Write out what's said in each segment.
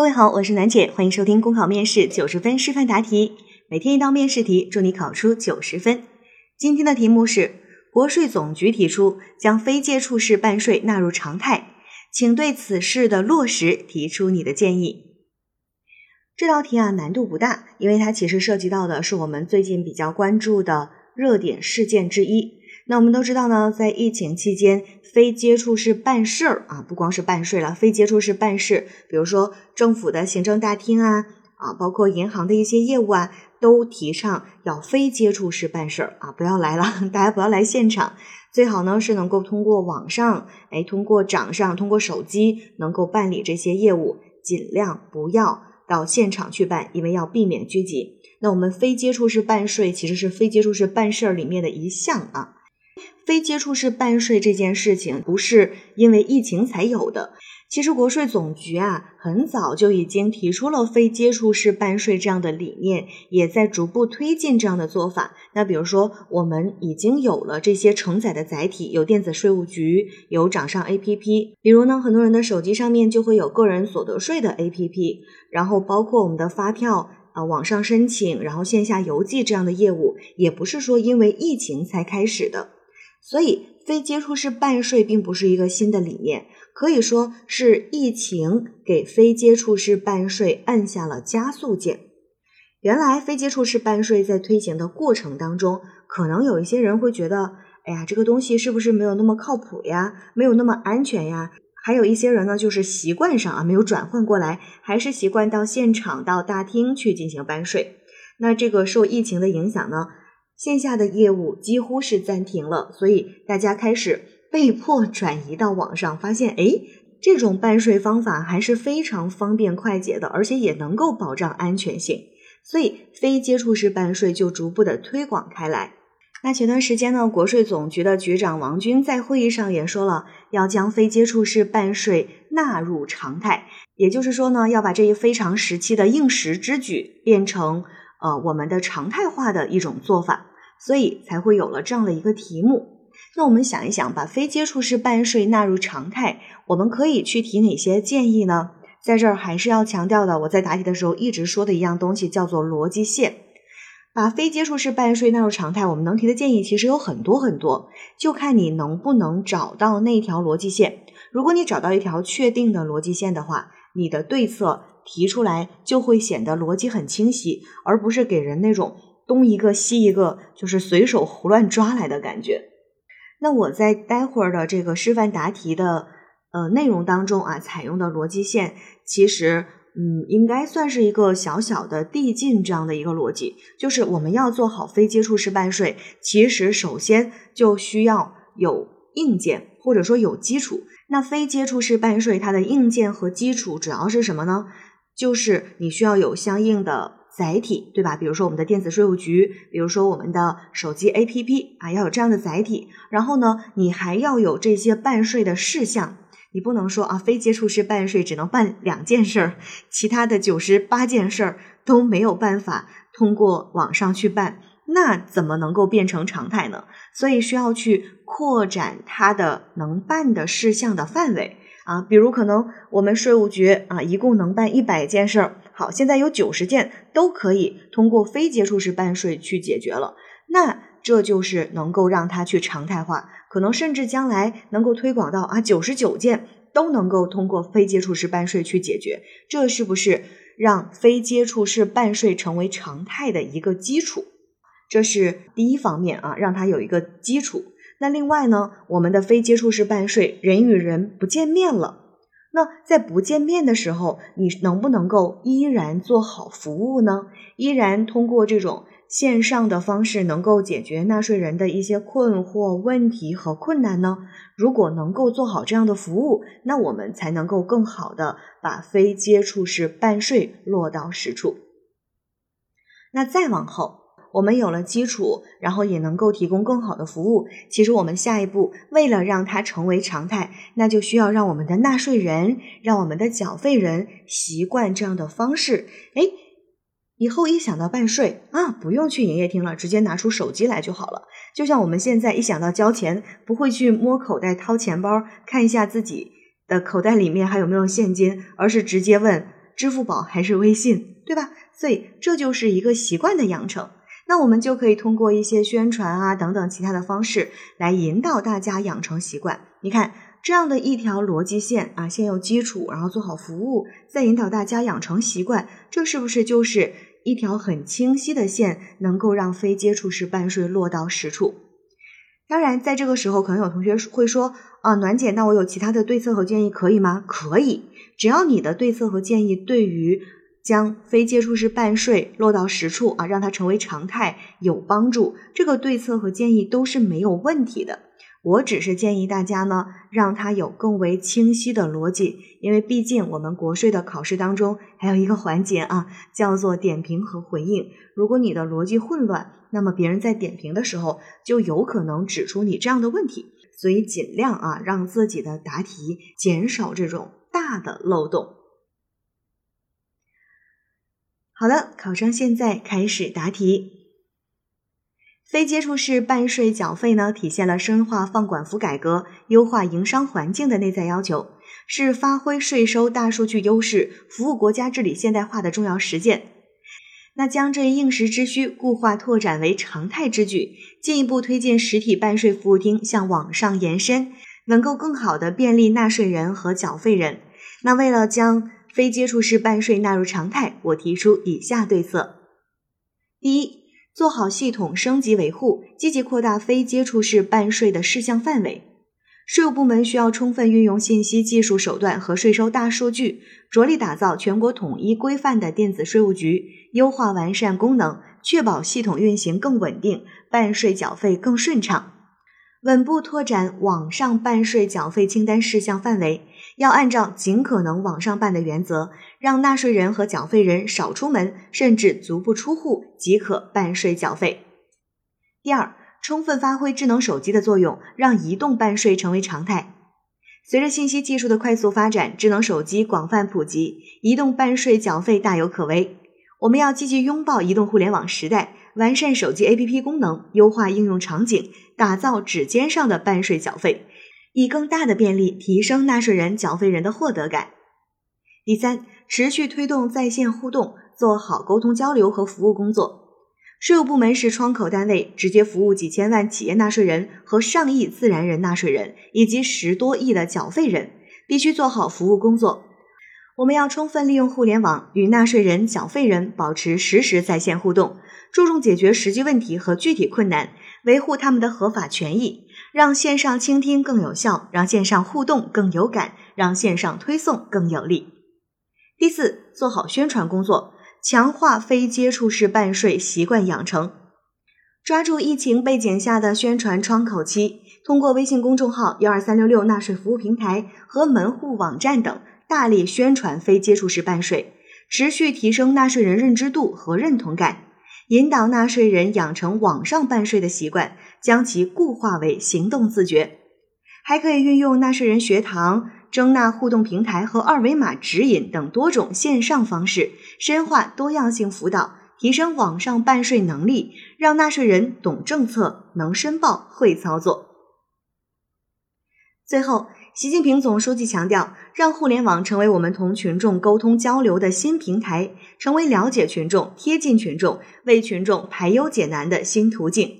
各位好，我是楠姐，欢迎收听公考面试九十分示范答题，每天一道面试题，祝你考出九十分。今天的题目是：国税总局提出将非接触式办税纳入常态，请对此事的落实提出你的建议。这道题啊难度不大，因为它其实涉及到的是我们最近比较关注的热点事件之一。那我们都知道呢，在疫情期间，非接触式办事儿啊，不光是办税了，非接触式办事，比如说政府的行政大厅啊，啊，包括银行的一些业务啊，都提倡要非接触式办事儿啊，不要来了，大家不要来现场，最好呢是能够通过网上，哎，通过掌上，通过手机能够办理这些业务，尽量不要到现场去办，因为要避免聚集。那我们非接触式办税其实是非接触式办事儿里面的一项啊。非接触式办税这件事情不是因为疫情才有的，其实国税总局啊很早就已经提出了非接触式办税这样的理念，也在逐步推进这样的做法。那比如说，我们已经有了这些承载的载体，有电子税务局，有掌上 APP。比如呢，很多人的手机上面就会有个人所得税的 APP，然后包括我们的发票啊，网上申请，然后线下邮寄这样的业务，也不是说因为疫情才开始的。所以，非接触式办税并不是一个新的理念，可以说是疫情给非接触式办税按下了加速键。原来，非接触式办税在推行的过程当中，可能有一些人会觉得，哎呀，这个东西是不是没有那么靠谱呀，没有那么安全呀？还有一些人呢，就是习惯上啊没有转换过来，还是习惯到现场、到大厅去进行办税。那这个受疫情的影响呢？线下的业务几乎是暂停了，所以大家开始被迫转移到网上，发现哎，这种办税方法还是非常方便快捷的，而且也能够保障安全性，所以非接触式办税就逐步的推广开来。那前段时间呢，国税总局的局长王军在会议上也说了，要将非接触式办税纳入常态，也就是说呢，要把这一非常时期的应时之举变成呃我们的常态化的一种做法。所以才会有了这样的一个题目。那我们想一想，把非接触式办税纳入常态，我们可以去提哪些建议呢？在这儿还是要强调的，我在答题的时候一直说的一样东西，叫做逻辑线。把非接触式办税纳入常态，我们能提的建议其实有很多很多，就看你能不能找到那条逻辑线。如果你找到一条确定的逻辑线的话，你的对策提出来就会显得逻辑很清晰，而不是给人那种。东一个西一个，就是随手胡乱抓来的感觉。那我在待会儿的这个示范答题的呃内容当中啊，采用的逻辑线，其实嗯，应该算是一个小小的递进这样的一个逻辑。就是我们要做好非接触式办税，其实首先就需要有硬件，或者说有基础。那非接触式办税它的硬件和基础主要是什么呢？就是你需要有相应的。载体对吧？比如说我们的电子税务局，比如说我们的手机 APP 啊，要有这样的载体。然后呢，你还要有这些办税的事项，你不能说啊，非接触式办税只能办两件事儿，其他的九十八件事儿都没有办法通过网上去办，那怎么能够变成常态呢？所以需要去扩展它的能办的事项的范围啊，比如可能我们税务局啊，一共能办一百件事儿。好，现在有九十件都可以通过非接触式办税去解决了，那这就是能够让它去常态化，可能甚至将来能够推广到啊九十九件都能够通过非接触式办税去解决，这是不是让非接触式办税成为常态的一个基础？这是第一方面啊，让它有一个基础。那另外呢，我们的非接触式办税，人与人不见面了。那在不见面的时候，你能不能够依然做好服务呢？依然通过这种线上的方式，能够解决纳税人的一些困惑、问题和困难呢？如果能够做好这样的服务，那我们才能够更好的把非接触式办税落到实处。那再往后。我们有了基础，然后也能够提供更好的服务。其实我们下一步为了让它成为常态，那就需要让我们的纳税人、让我们的缴费人习惯这样的方式。哎，以后一想到办税啊，不用去营业厅了，直接拿出手机来就好了。就像我们现在一想到交钱，不会去摸口袋掏钱包看一下自己的口袋里面还有没有现金，而是直接问。支付宝还是微信，对吧？所以这就是一个习惯的养成。那我们就可以通过一些宣传啊等等其他的方式来引导大家养成习惯。你看这样的一条逻辑线啊，先有基础，然后做好服务，再引导大家养成习惯，这是不是就是一条很清晰的线，能够让非接触式办税落到实处？当然，在这个时候，可能有同学会说啊，暖姐，那我有其他的对策和建议可以吗？可以，只要你的对策和建议对于。将非接触式办税落到实处啊，让它成为常态有帮助。这个对策和建议都是没有问题的。我只是建议大家呢，让它有更为清晰的逻辑，因为毕竟我们国税的考试当中还有一个环节啊，叫做点评和回应。如果你的逻辑混乱，那么别人在点评的时候就有可能指出你这样的问题。所以尽量啊，让自己的答题减少这种大的漏洞。好的，考生现在开始答题。非接触式办税缴费呢，体现了深化放管服改革、优化营商环境的内在要求，是发挥税收大数据优势、服务国家治理现代化的重要实践。那将这一应时之需固化拓展为常态之举，进一步推进实体办税服务厅向网上延伸，能够更好的便利纳税人和缴费人。那为了将非接触式办税纳入常态，我提出以下对策：第一，做好系统升级维护，积极扩大非接触式办税的事项范围。税务部门需要充分运用信息技术手段和税收大数据，着力打造全国统一规范的电子税务局，优化完善功能，确保系统运行更稳定，办税缴费更顺畅。稳步拓展网上办税缴费清单事项范围，要按照尽可能网上办的原则，让纳税人和缴费人少出门，甚至足不出户即可办税缴费。第二，充分发挥智能手机的作用，让移动办税成为常态。随着信息技术的快速发展，智能手机广泛普及，移动办税缴费大有可为。我们要积极拥抱移动互联网时代。完善手机 APP 功能，优化应用场景，打造指尖上的办税缴费，以更大的便利提升纳税人、缴费人的获得感。第三，持续推动在线互动，做好沟通交流和服务工作。税务部门是窗口单位，直接服务几千万企业纳税人和上亿自然人纳税人，以及十多亿的缴费人，必须做好服务工作。我们要充分利用互联网，与纳税人、缴费人保持实时在线互动。注重解决实际问题和具体困难，维护他们的合法权益，让线上倾听更有效，让线上互动更有感，让线上推送更有力。第四，做好宣传工作，强化非接触式办税习惯养成，抓住疫情背景下的宣传窗口期，通过微信公众号、幺二三六六纳税服务平台和门户网站等，大力宣传非接触式办税，持续提升纳税人认知度和认同感。引导纳税人养成网上办税的习惯，将其固化为行动自觉。还可以运用纳税人学堂、征纳互动平台和二维码指引等多种线上方式，深化多样性辅导，提升网上办税能力，让纳税人懂政策、能申报、会操作。最后。习近平总书记强调，让互联网成为我们同群众沟通交流的新平台，成为了解群众、贴近群众、为群众排忧解难的新途径。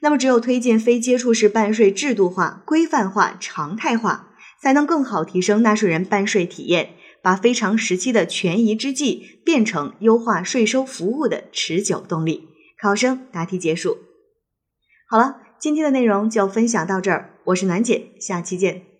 那么，只有推进非接触式办税制度化、规范化、常态化，才能更好提升纳税人办税体验，把非常时期的权宜之计变成优化税收服务的持久动力。考生答题结束。好了，今天的内容就分享到这儿，我是暖姐，下期见。